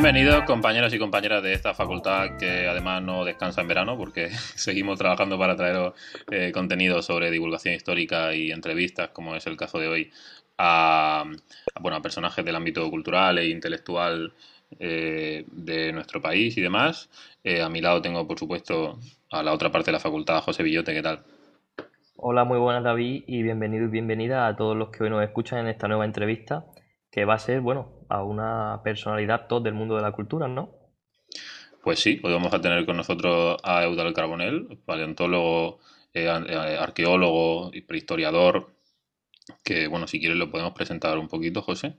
Bienvenidos compañeros y compañeras de esta facultad que además no descansa en verano porque seguimos trabajando para traer eh, contenido sobre divulgación histórica y entrevistas, como es el caso de hoy, a, bueno, a personajes del ámbito cultural e intelectual eh, de nuestro país y demás. Eh, a mi lado tengo, por supuesto, a la otra parte de la facultad, José Villote, ¿qué tal? Hola, muy buenas David y bienvenido y bienvenida a todos los que hoy nos escuchan en esta nueva entrevista que va a ser, bueno, a una personalidad top del mundo de la cultura, ¿no? Pues sí, hoy vamos a tener con nosotros a Eudal Carbonell, paleontólogo, eh, eh, arqueólogo y prehistoriador, que, bueno, si quieres lo podemos presentar un poquito, José.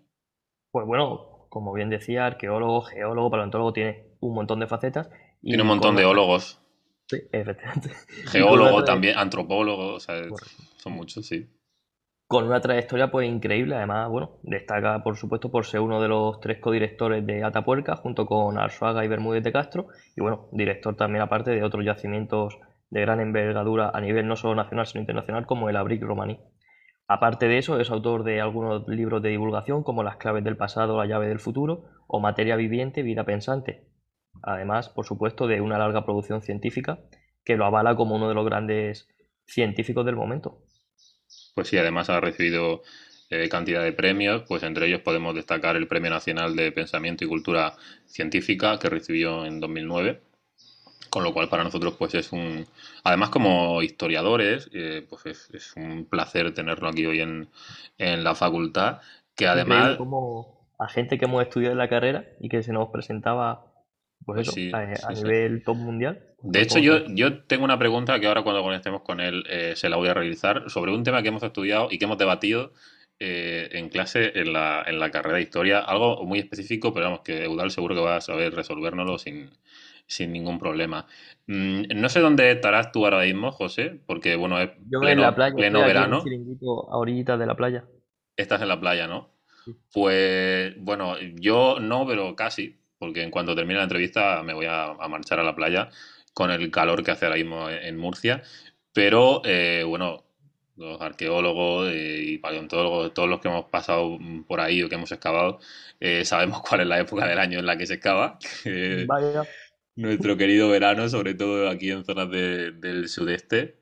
Pues bueno, como bien decía, arqueólogo, geólogo, paleontólogo, tiene un montón de facetas. tiene un montón de ólogos. Sí, efectivamente. Geólogo también, antropólogo, o sea, son muchos, sí con una trayectoria pues increíble. Además, bueno, destaca por supuesto por ser uno de los tres codirectores de Atapuerca junto con Arzuaga y Bermúdez de Castro y bueno, director también aparte de otros yacimientos de gran envergadura a nivel no solo nacional sino internacional como el Abric Romaní. Aparte de eso, es autor de algunos libros de divulgación como Las claves del pasado, la llave del futuro o Materia viviente, vida pensante. Además, por supuesto, de una larga producción científica que lo avala como uno de los grandes científicos del momento pues sí, además ha recibido eh, cantidad de premios, pues entre ellos podemos destacar el Premio Nacional de Pensamiento y Cultura Científica que recibió en 2009 con lo cual para nosotros pues es un además como historiadores eh, pues es, un placer tenerlo aquí hoy en, la facultad que además como a gente que hemos estudiado en la carrera y que se nos presentaba pues, pues eso, a, nivel top mundial de hecho, yo, yo tengo una pregunta que ahora cuando conectemos con él eh, se la voy a realizar sobre un tema que hemos estudiado y que hemos debatido eh, en clase en la, en la carrera de historia, algo muy específico, pero vamos, que Eudal seguro que va a saber resolvérnoslo sin, sin ningún problema. Mm, no sé dónde estarás tú ahora mismo, José, porque bueno, es yo pleno, en la playa, pleno verano. a orillitas de la playa. Estás en la playa, ¿no? Pues bueno, yo no, pero casi, porque en cuanto termine la entrevista me voy a marchar a la playa con el calor que hace ahora mismo en Murcia. Pero eh, bueno, los arqueólogos eh, y paleontólogos, todos los que hemos pasado por ahí o que hemos excavado, eh, sabemos cuál es la época del año en la que se excava. Nuestro querido verano, sobre todo aquí en zonas del sudeste.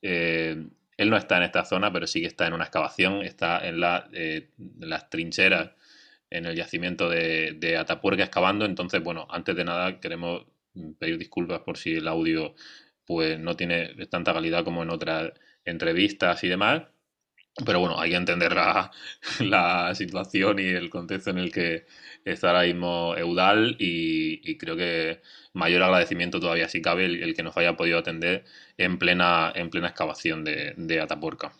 él no está en esta zona, pero sí que está en una excavación, está en, las trincheras, en el yacimiento de, Atapuerca excavando. Entonces, bueno, antes de nada queremos pedir disculpas por si el audio pues no tiene tanta calidad como en otras entrevistas y demás. Pero bueno, hay que entender la, situación y el contexto en el que está ahora mismo Eudal y, creo que mayor agradecimiento todavía si cabe el, que nos haya podido atender en plena, en plena excavación de Atapuerca.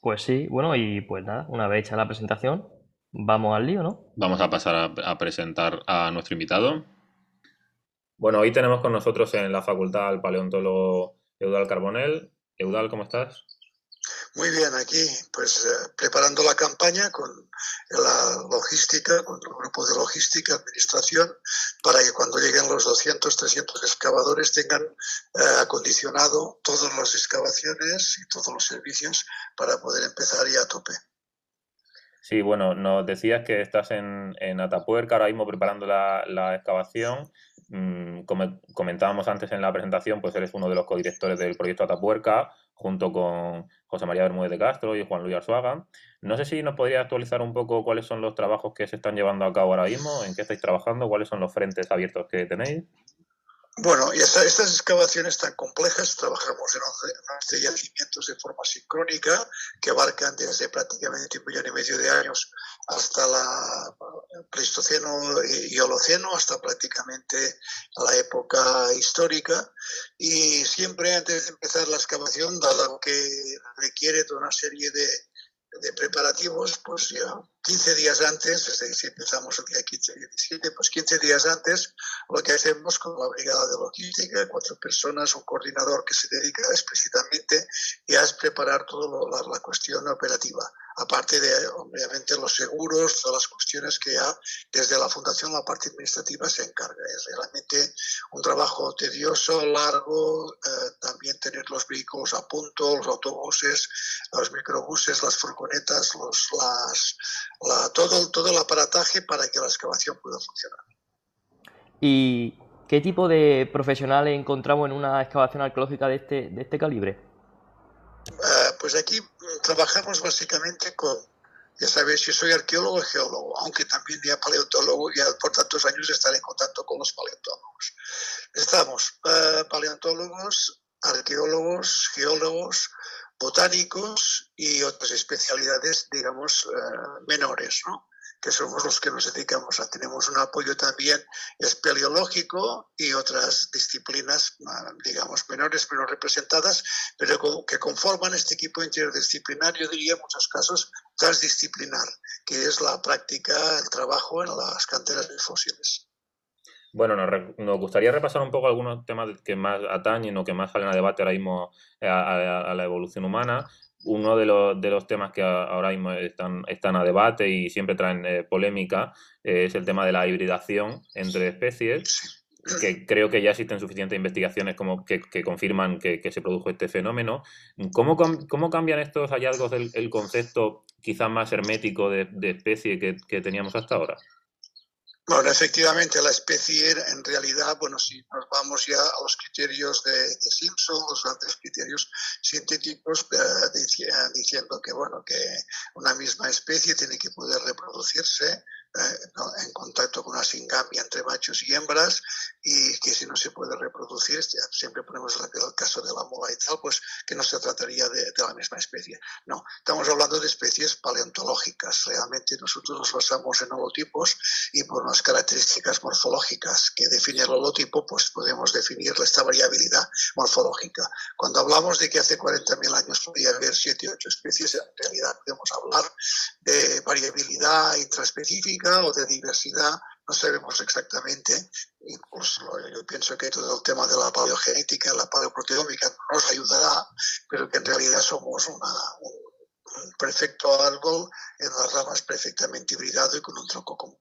Pues sí, bueno, y pues nada, una vez hecha la presentación, vamos al lío, ¿no? Vamos a pasar a presentar a nuestro invitado. Bueno, hoy tenemos con nosotros en la facultad al paleontólogo Eudal Carbonell. Eudal, ¿cómo estás? Muy bien, aquí pues eh, preparando la campaña con la logística, con el grupo de logística, administración, para que cuando lleguen los 200, 300 excavadores tengan eh, acondicionado todas las excavaciones y todos los servicios para poder empezar ya a tope. Sí, bueno, nos decías que estás en, en Atapuerca ahora mismo preparando la, la excavación. Mm, como comentábamos antes en la presentación, pues eres uno de los codirectores del proyecto Atapuerca, junto con José María Bermúdez de Castro y Juan Luis Arzuaga. No sé si nos podría actualizar un poco cuáles son los trabajos que se están llevando a cabo ahora mismo, en qué estáis trabajando, cuáles son los frentes abiertos que tenéis. Bueno, y estas excavaciones tan complejas, trabajamos en 11, yacimientos de forma sincrónica que abarcan desde prácticamente un millón y medio de años hasta la Pleistoceno y Holoceno, hasta prácticamente la época histórica. Y siempre antes de empezar la excavación, dado que requiere toda una serie de, de preparativos, pues ya 15 días antes, desde que empezamos el día 15 y 17, pues 15 días antes, lo que hacemos con la brigada de logística, cuatro personas, un coordinador que se dedica explícitamente ya es preparar toda la, cuestión operativa, aparte de, obviamente, los seguros, todas las cuestiones que ya desde la fundación la parte administrativa se encarga. Es realmente un trabajo tedioso, largo, eh, también tener los vehículos a punto, los autobuses, los microbuses, las furgonetas, los, las, todo, todo el aparataje para que la excavación pueda funcionar. ¿Y qué tipo de profesionales encontramos en una excavación arqueológica de este, de este calibre? Uh, pues aquí trabajamos básicamente con, ya sabéis, yo soy arqueólogo y geólogo, aunque también ya paleontólogo, ya por tantos años estaré en contacto con los paleontólogos. Estamos uh, paleontólogos, arqueólogos, geólogos, botánicos y otras especialidades, digamos, uh, menores, ¿no? Que somos los que nos dedicamos a. Tenemos un apoyo también espeleológico y otras disciplinas, digamos, menores, pero representadas, pero que conforman este equipo interdisciplinario, diría en muchos casos transdisciplinar, que es la práctica, el trabajo en las canteras de fósiles. Bueno, nos, gustaría repasar un poco algunos temas que más atañen o que más salen a debate ahora mismo eh, a la evolución humana uno de los, de los temas que ahora mismo están, están a debate y siempre traen eh, polémica eh, es el tema de la hibridación entre especies, que creo que ya existen suficientes investigaciones como que, confirman que, se produjo este fenómeno. ¿Cómo, cómo cambian estos hallazgos el, concepto quizás más hermético de, especie que teníamos hasta ahora? Bueno, efectivamente, la especie en realidad, bueno, si nos vamos ya a los criterios de, Simpson, los grandes criterios científicos, eh, diciendo que, bueno, que una misma especie tiene que poder reproducirse eh, en contacto con una singamia entre machos y hembras y que si no se puede reproducir, siempre ponemos el caso de la mola y tal, pues que no se trataría de, la misma especie. No, estamos hablando de especies paleontológicas. Realmente nosotros nos basamos en holotipos y por unas características morfológicas que define el holotipo, pues podemos definir esta variabilidad morfológica. Cuando hablamos de que hace 40.000 años podía haber 7 o 8 especies, en realidad podemos hablar de variabilidad intraespecífica o de diversidad, no sabemos exactamente. Incluso yo pienso que todo el tema de la paleogenética, la paleoproteómica nos ayudará, pero que en realidad somos un perfecto árbol en las ramas perfectamente hibridado y con un tronco común.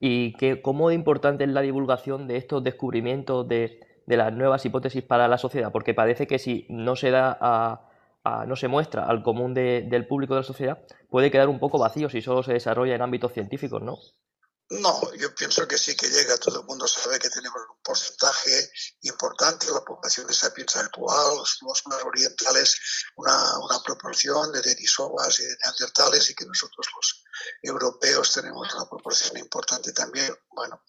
¿Y qué, cómo importante es la divulgación de estos descubrimientos de, de las nuevas hipótesis para la sociedad? Porque parece que si no se da a, no se muestra al común del público de la sociedad, puede quedar un poco vacío si solo se desarrolla en ámbitos científicos, ¿no? No, yo pienso que sí que llega. Todo el mundo sabe que tenemos un porcentaje importante de la población de sapiens actual, los, más orientales, una, una proporción de denisovas y de neandertales y que nosotros los europeos tenemos una proporción importante también, bueno,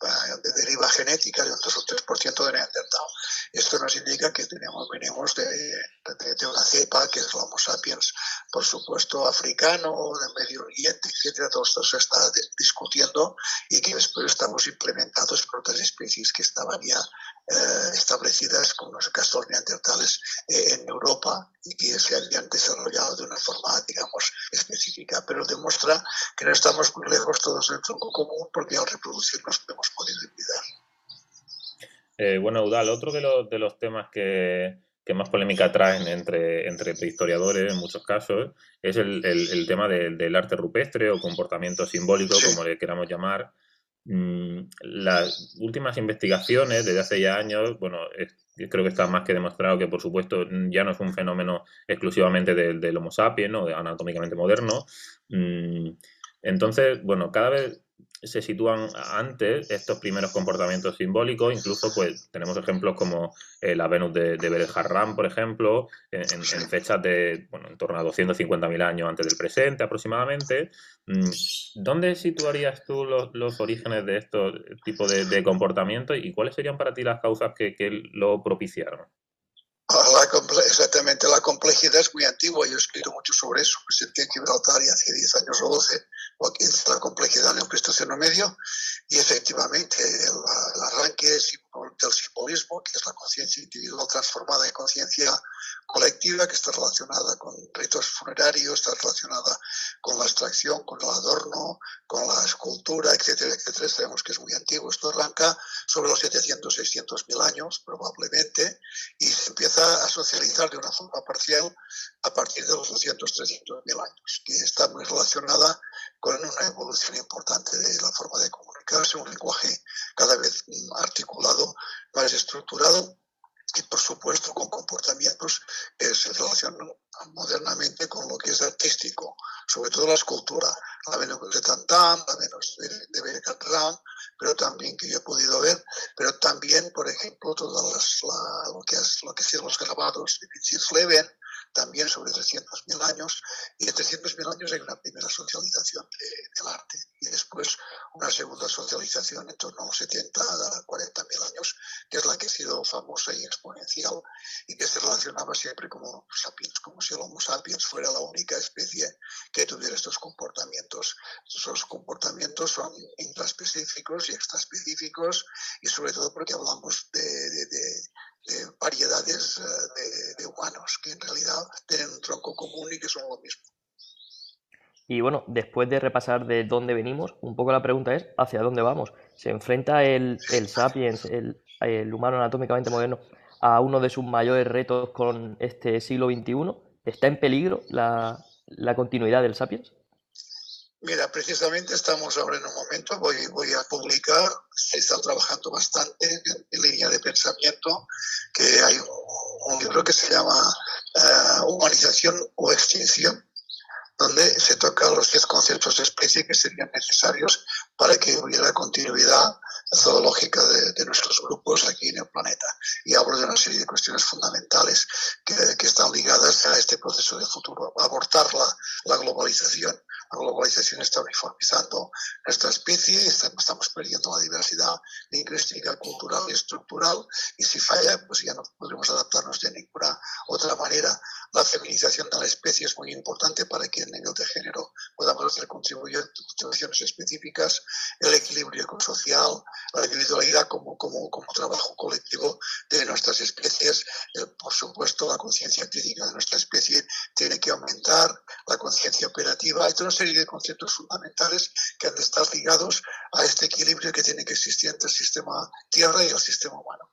de deriva genética de un 2 o 3% de neandertal. Esto nos indica que tenemos, venimos de, de, una cepa que es Homo sapiens, por supuesto, africano, del Medio Oriente, etcétera. Todo esto se está discutiendo y que después estamos implementados por otras especies que estaban ya eh, establecidas, como los castores neandertales eh, en Europa y que se habían desarrollado de una forma, digamos, específica, pero demuestra que no estamos muy lejos todos del tronco común porque al reproducirnos hemos podido olvidar. Eh, bueno, Udal, otro de los, de los temas que, que más polémica traen entre, entre historiadores en muchos casos es el, el, tema del arte rupestre o comportamiento simbólico, como le queramos llamar. Mm, las últimas investigaciones desde hace ya años, bueno, creo que está más que demostrado que, por supuesto, ya no es un fenómeno exclusivamente del, Homo sapiens, ¿no? anatómicamente moderno. Mm, entonces, bueno, cada vez se sitúan antes estos primeros comportamientos simbólicos, incluso pues tenemos ejemplos como eh, la Venus de, de por ejemplo, en, fechas de, bueno, en torno a 250.000 años antes del presente aproximadamente. Mm, ¿Dónde situarías tú los, orígenes de estos tipos de, comportamientos y cuáles serían para ti las causas que, que lo propiciaron? Exactamente, la complejidad es muy antigua, yo he escrito mucho sobre eso, presenté en Gibraltar y hace 10 años o 12, o 15, la complejidad en el Pleistoceno medio, y efectivamente el, arranque del simbolismo, que es la conciencia individual transformada en conciencia colectiva, que está relacionada con ritos funerarios, está relacionada la abstracción, con el adorno, con la escultura, etcétera, etcétera, sabemos que es muy antiguo, esto arranca sobre los 700, 600 mil años probablemente, y se empieza a socializar de una forma parcial a partir de los 200, 300 mil años, que está muy relacionada con una evolución importante de la forma de comunicarse, un lenguaje cada vez articulado, más estructurado, y por supuesto con comportamientos que se relacionan modernamente con lo que es artístico, sobre todo la escultura, la Venus de Tantam, la Venus de, de pero también que yo he podido ver, pero también, por ejemplo, todas las, lo que es lo que es los grabados de Vincent Leven, también sobre 300.000 años, y en 300.000 años hay una primera socialización del arte, y después una segunda socialización en torno a los 70 a 40.000 años, que es la que ha sido famosa y exponencial, y que se relacionaba siempre como sapiens, como si el Homo sapiens fuera la única especie que tuviera estos comportamientos. Esos comportamientos son intraspecíficos y extraespecíficos, y sobre todo porque hablamos de, de variedades eh, de, humanos que en realidad tienen un tronco común y que son lo mismo. Y bueno, después de repasar de dónde venimos, un poco la pregunta es ¿hacia dónde vamos? ¿Se enfrenta el, el sapiens, el, el, humano anatómicamente moderno, a uno de sus mayores retos con este siglo XXI? ¿Está en peligro la, la continuidad del sapiens? Mira, precisamente estamos ahora en un momento, voy, a publicar, se está trabajando bastante en, línea de pensamiento, que hay un, libro que se llama eh, Humanización o Extinción, donde se tocan los 10 conceptos de especie que serían necesarios para que hubiera continuidad zoológica de, nuestros grupos aquí en el planeta. Y hablo de una serie de cuestiones fundamentales que, que están ligadas a este proceso de futuro. Abortar la, la globalización, la globalización está uniformizando nuestra especie estamos perdiendo la diversidad lingüística, cultural y estructural y si falla, pues ya no podremos adaptarnos de ninguna otra manera. La feminización de la especie es muy importante para que en nivel de género podamos hacer contribuciones específicas, el equilibrio ecosocial, la individualidad como, como, como trabajo colectivo de nuestras especies, por supuesto la conciencia crítica de nuestra especie tiene que aumentar, la conciencia operativa y toda serie de conceptos fundamentales que han de estar ligados a este equilibrio que tiene que existir entre el sistema tierra y el sistema humano.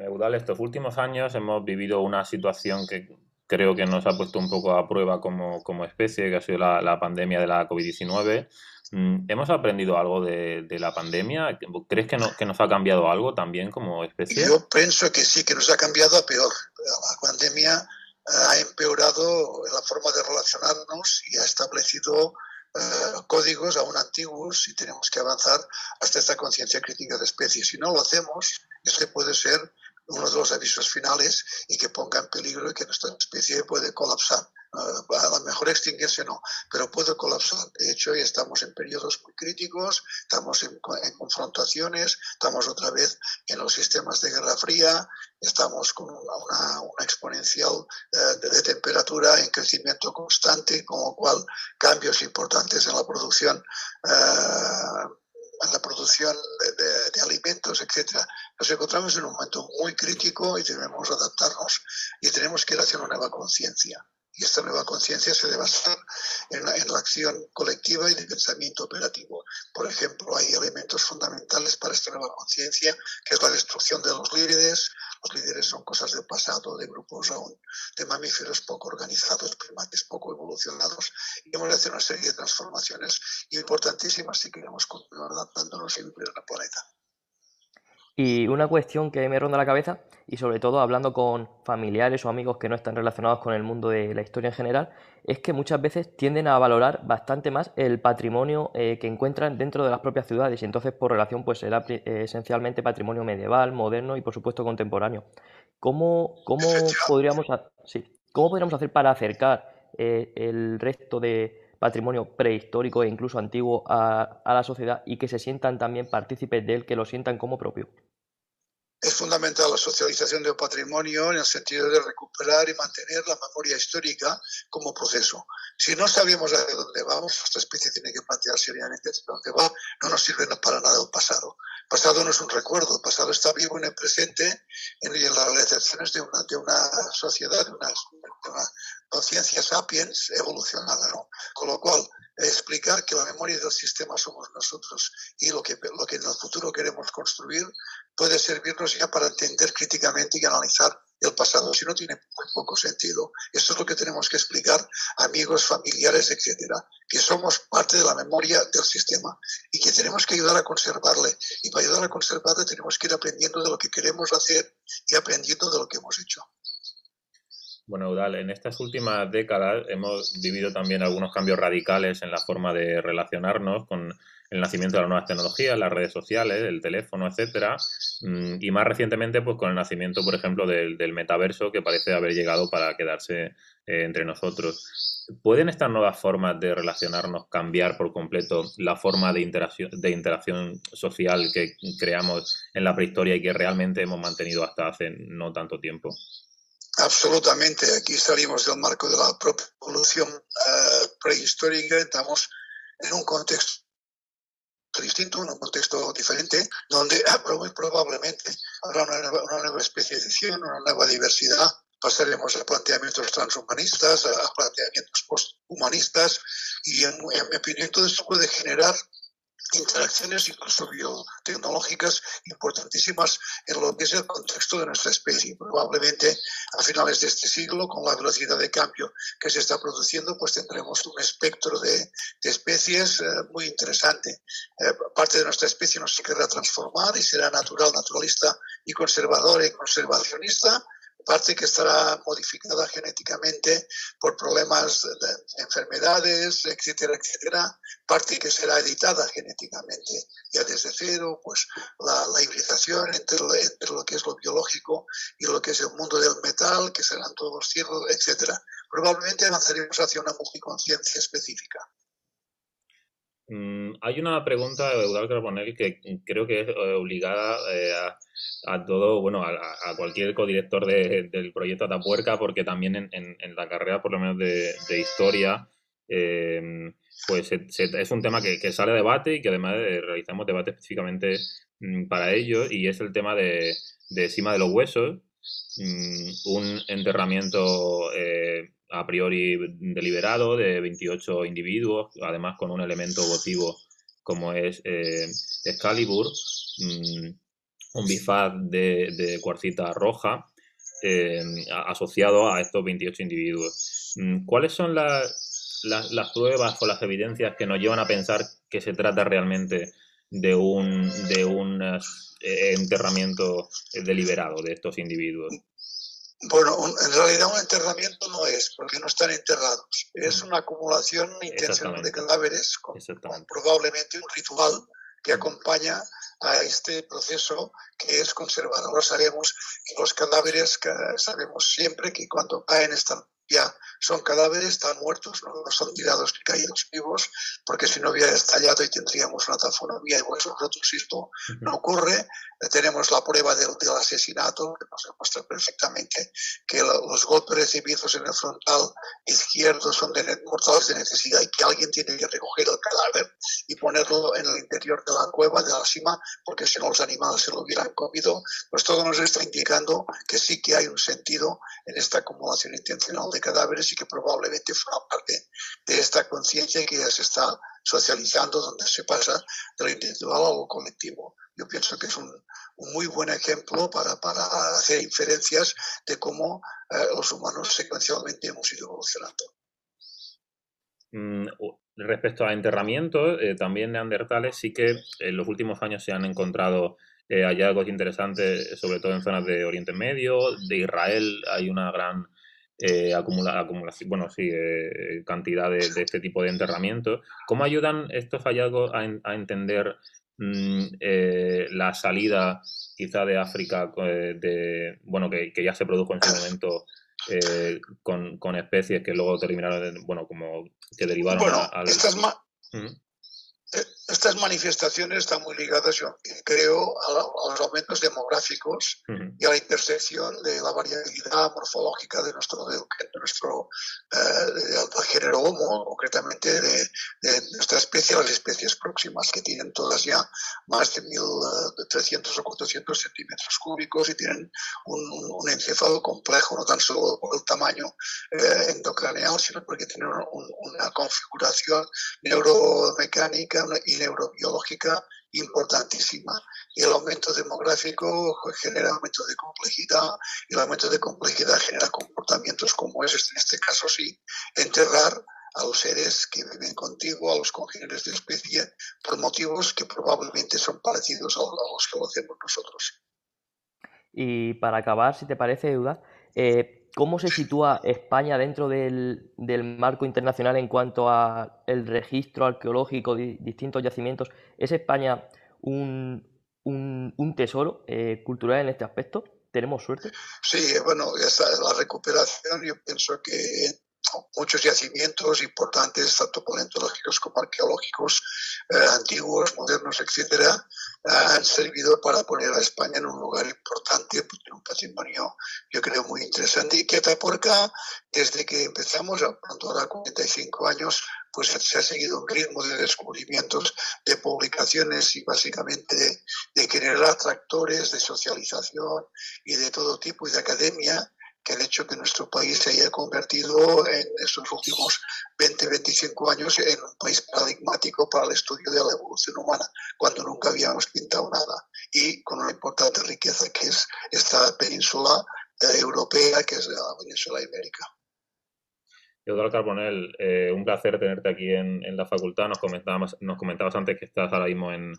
Eudal, estos últimos años hemos vivido una situación que creo que nos ha puesto un poco a prueba como, como especie, que ha sido la, la pandemia de la COVID-19. Mm, ¿Hemos aprendido algo de, de, la pandemia? ¿Crees que, no, que nos ha cambiado algo también como especie? Yo pienso que sí, que nos ha cambiado a peor. La pandemia ha empeorado la forma de relacionarnos y ha establecido eh, códigos aún antiguos y tenemos que avanzar hasta esta conciencia crítica de especies. Si no lo hacemos, este puede ser uno de los avisos finales y que ponga en peligro y que nuestra especie puede colapsar. Uh, a lo mejor extinguirse no, pero puede colapsar. De hecho, ya estamos en periodos muy críticos, estamos en, en, confrontaciones, estamos otra vez en los sistemas de guerra fría, estamos con una, una, exponencial uh, de, de, temperatura en crecimiento constante, con lo cual cambios importantes en la producción. Uh, en la producción de, de, de alimentos, etcétera. Nos encontramos en un momento muy crítico y debemos adaptarnos y tenemos que ir hacia una nueva conciencia. Y esta nueva conciencia se debe basar en la, en la, acción colectiva y de pensamiento operativo. Por ejemplo, hay elementos fundamentales para esta nueva conciencia, que es la destrucción de los líderes. Los líderes son cosas del pasado, de grupos aún de mamíferos poco organizados, primates poco evolucionados. Y hemos de hacer una serie de transformaciones importantísimas si queremos continuar adaptándonos y vivir en el planeta. Y una cuestión que me ronda la cabeza, y sobre todo hablando con familiares o amigos que no están relacionados con el mundo de la historia en general, es que muchas veces tienden a valorar bastante más el patrimonio eh, que encuentran dentro de las propias ciudades y entonces por relación pues será eh, esencialmente patrimonio medieval, moderno y por supuesto contemporáneo. ¿Cómo, cómo, podríamos, sí, ¿cómo podríamos hacer para acercar eh, el resto de patrimonio prehistórico e incluso antiguo a, a, la sociedad y que se sientan también partícipes de él, que lo sientan como propio. Es fundamental la socialización del patrimonio en el sentido de recuperar y mantener la memoria histórica como proceso. Si no sabemos a dónde vamos, nuestra especie tiene que plantear seriamente dónde va, no nos sirve para nada el pasado. El pasado no es un recuerdo, el pasado está vivo en el presente en las realizaciones de una, de una sociedad, de una, de una conciencia sapiens evolucionada. ¿no? Con lo cual, explicar que la memoria del sistema somos nosotros y lo que, lo que en el futuro queremos construir puede servirnos ya para entender críticamente y analizar el pasado, si no tiene muy poco sentido. Esto es lo que tenemos que explicar amigos, familiares, etcétera, que somos parte de la memoria del sistema y que tenemos que ayudar a conservarle. Y para ayudar a conservarle tenemos que ir aprendiendo de lo que queremos hacer y aprendiendo de lo que hemos hecho. Bueno, Udal, en estas últimas décadas hemos vivido también algunos cambios radicales en la forma de relacionarnos con el nacimiento de las nuevas tecnologías, las redes sociales, el teléfono, etcétera, mm, y más recientemente, pues con el nacimiento, por ejemplo, del, metaverso que parece haber llegado para quedarse eh, entre nosotros. ¿Pueden estas nuevas formas de relacionarnos cambiar por completo la forma de interacción, de interacción social que creamos en la prehistoria y que realmente hemos mantenido hasta hace no tanto tiempo? Absolutamente. Aquí salimos del marco de la propia evolución uh, prehistórica. Estamos en un contexto distinto, en un contexto diferente, donde muy probablemente habrá una nueva, una especialización, una nueva diversidad. Pasaremos a planteamientos transhumanistas, a planteamientos posthumanistas, y en, en mi opinión todo esto puede generar interacciones incluso biotecnológicas importantísimas en lo que es el contexto de nuestra especie. Probablemente a finales de este siglo, con la velocidad de cambio que se está produciendo, pues tendremos un espectro de, especies eh, muy interesante. Eh, parte de nuestra especie nos querrá transformar y será natural, naturalista y conservador y conservacionista parte que estará modificada genéticamente por problemas de enfermedades, etcétera, etcétera, parte que será editada genéticamente ya desde cero, pues la, hibridación entre, lo que es lo biológico y lo que es el mundo del metal, que serán todos cierros, etcétera. Probablemente avanzaremos hacia una multiconciencia específica. Mm, hay una pregunta de Eudal Carbonell que creo que es eh, obligada eh, a, todo, bueno, a, cualquier codirector del proyecto Atapuerca, porque también en, la carrera, por lo menos de, historia, em, pues es un tema que, sale a debate y que además eh, realizamos debate específicamente mm, para ello, y es el tema de, de cima de los huesos, mm, un enterramiento a priori deliberado de 28 individuos, además con un elemento votivo como es eh, Excalibur, mm, un bifaz de, cuarcita roja eh, asociado a estos 28 individuos. Mm, ¿Cuáles son las, las, pruebas o las evidencias que nos llevan a pensar que se trata realmente de un, de un eh, enterramiento deliberado de estos individuos? Bueno, en realidad un enterramiento no es, porque no están enterrados. Es una acumulación intencional de cadáveres con, probablemente un ritual que acompaña a este proceso que es conservar. Ahora sabemos que los cadáveres, sabemos siempre que cuando caen están ya son cadáveres, están muertos, no, son tirados ni caídos vivos, porque si no hubiera estallado y tendríamos una tafonomía y huesos rotos, esto no ocurre. Tenemos la prueba del, del, asesinato, que nos demuestra perfectamente que los golpes recibidos en el frontal izquierdo son de, mortales de necesidad y que alguien tiene que recoger el cadáver y ponerlo en el interior de la cueva, de la cima, porque si no los animales se lo hubieran comido. Pues todo nos está indicando que sí que hay un sentido en esta acumulación intencional de cadáveres y que probablemente forma parte de esta conciencia que ya se está socializando, donde se pasa de lo individual a lo colectivo. Yo pienso que es un, muy buen ejemplo para, para, hacer inferencias de cómo eh, los humanos secuencialmente hemos ido evolucionando. Mm, respecto a enterramientos, eh, también neandertales sí que en los últimos años se han encontrado eh, hallazgos interesantes, sobre todo en zonas de Oriente Medio, de Israel hay una gran eh, acumula, acumulación, bueno, sí, eh, cantidad de, este tipo de enterramientos. ¿Cómo ayudan estos hallazgos a, entender mm, eh, la salida quizá de África, de, bueno, que, ya se produjo en su momento con, especies que luego terminaron, bueno, como que derivaron al... Estas manifestaciones están muy ligadas, yo creo, a, los aumentos demográficos y a la intersección de la variabilidad morfológica de nuestro, de, nuestro eh, género Homo, concretamente de, nuestra especie, las especies próximas, que tienen todas ya más de 1.300 o 400 centímetros cúbicos y tienen un, un, encéfalo complejo, no tan solo por el tamaño eh, endocraneal, sino porque tienen una configuración neuromecánica y neurobiológica importantísima y el aumento demográfico genera aumento de complejidad y el aumento de complejidad genera comportamientos como es, en este caso sí, enterrar a los seres que viven contigo, a los congéneres de especie, por motivos que probablemente son parecidos a los que lo hacemos nosotros. Y para acabar, si te parece, Eudaz, eh, ¿cómo se sitúa España dentro del, marco internacional en cuanto al registro arqueológico de distintos yacimientos? ¿Es España un, tesoro eh, cultural en este aspecto? ¿Tenemos suerte? Sí, bueno, esa, la recuperación yo pienso que muchos yacimientos importantes, tanto paleontológicos como arqueológicos, eh, antiguos, modernos, etcétera, han servido para poner a España en un lugar importante, un patrimonio, yo creo, muy interesante. Y que Atapuerca, desde que empezamos, pronto ahora 45 años, pues se ha seguido un ritmo de descubrimientos, de publicaciones y básicamente de, de generar atractores, de socialización y de todo tipo y de academia que el hecho que nuestro país se haya convertido en estos últimos 20, 25 años en un país paradigmático para el estudio de la evolución humana, cuando nunca habíamos pintado nada, y con una importante riqueza que es esta península eh, europea, que es la península ibérica. Eduardo Carbonell, eh, un placer tenerte aquí en, la facultad. Nos comentabas, nos comentabas antes que estás ahora mismo en,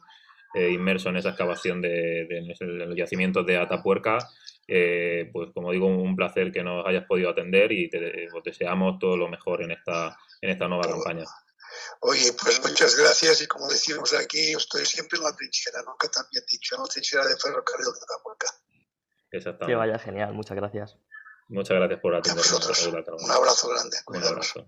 eh, inmerso en esa excavación de, los yacimientos de Atapuerca. Eh, pues como digo, un placer que nos hayas podido atender y te, pues, deseamos todo lo mejor en esta, en esta nueva campaña. Oye, pues muchas gracias y como decimos aquí, estoy siempre en la trinchera, nunca también dicho, en la trinchera de ferrocarril de Atapuerca. Exactamente. Que vaya genial, muchas gracias. Muchas gracias por atendernos. Un abrazo grande. Un abrazo.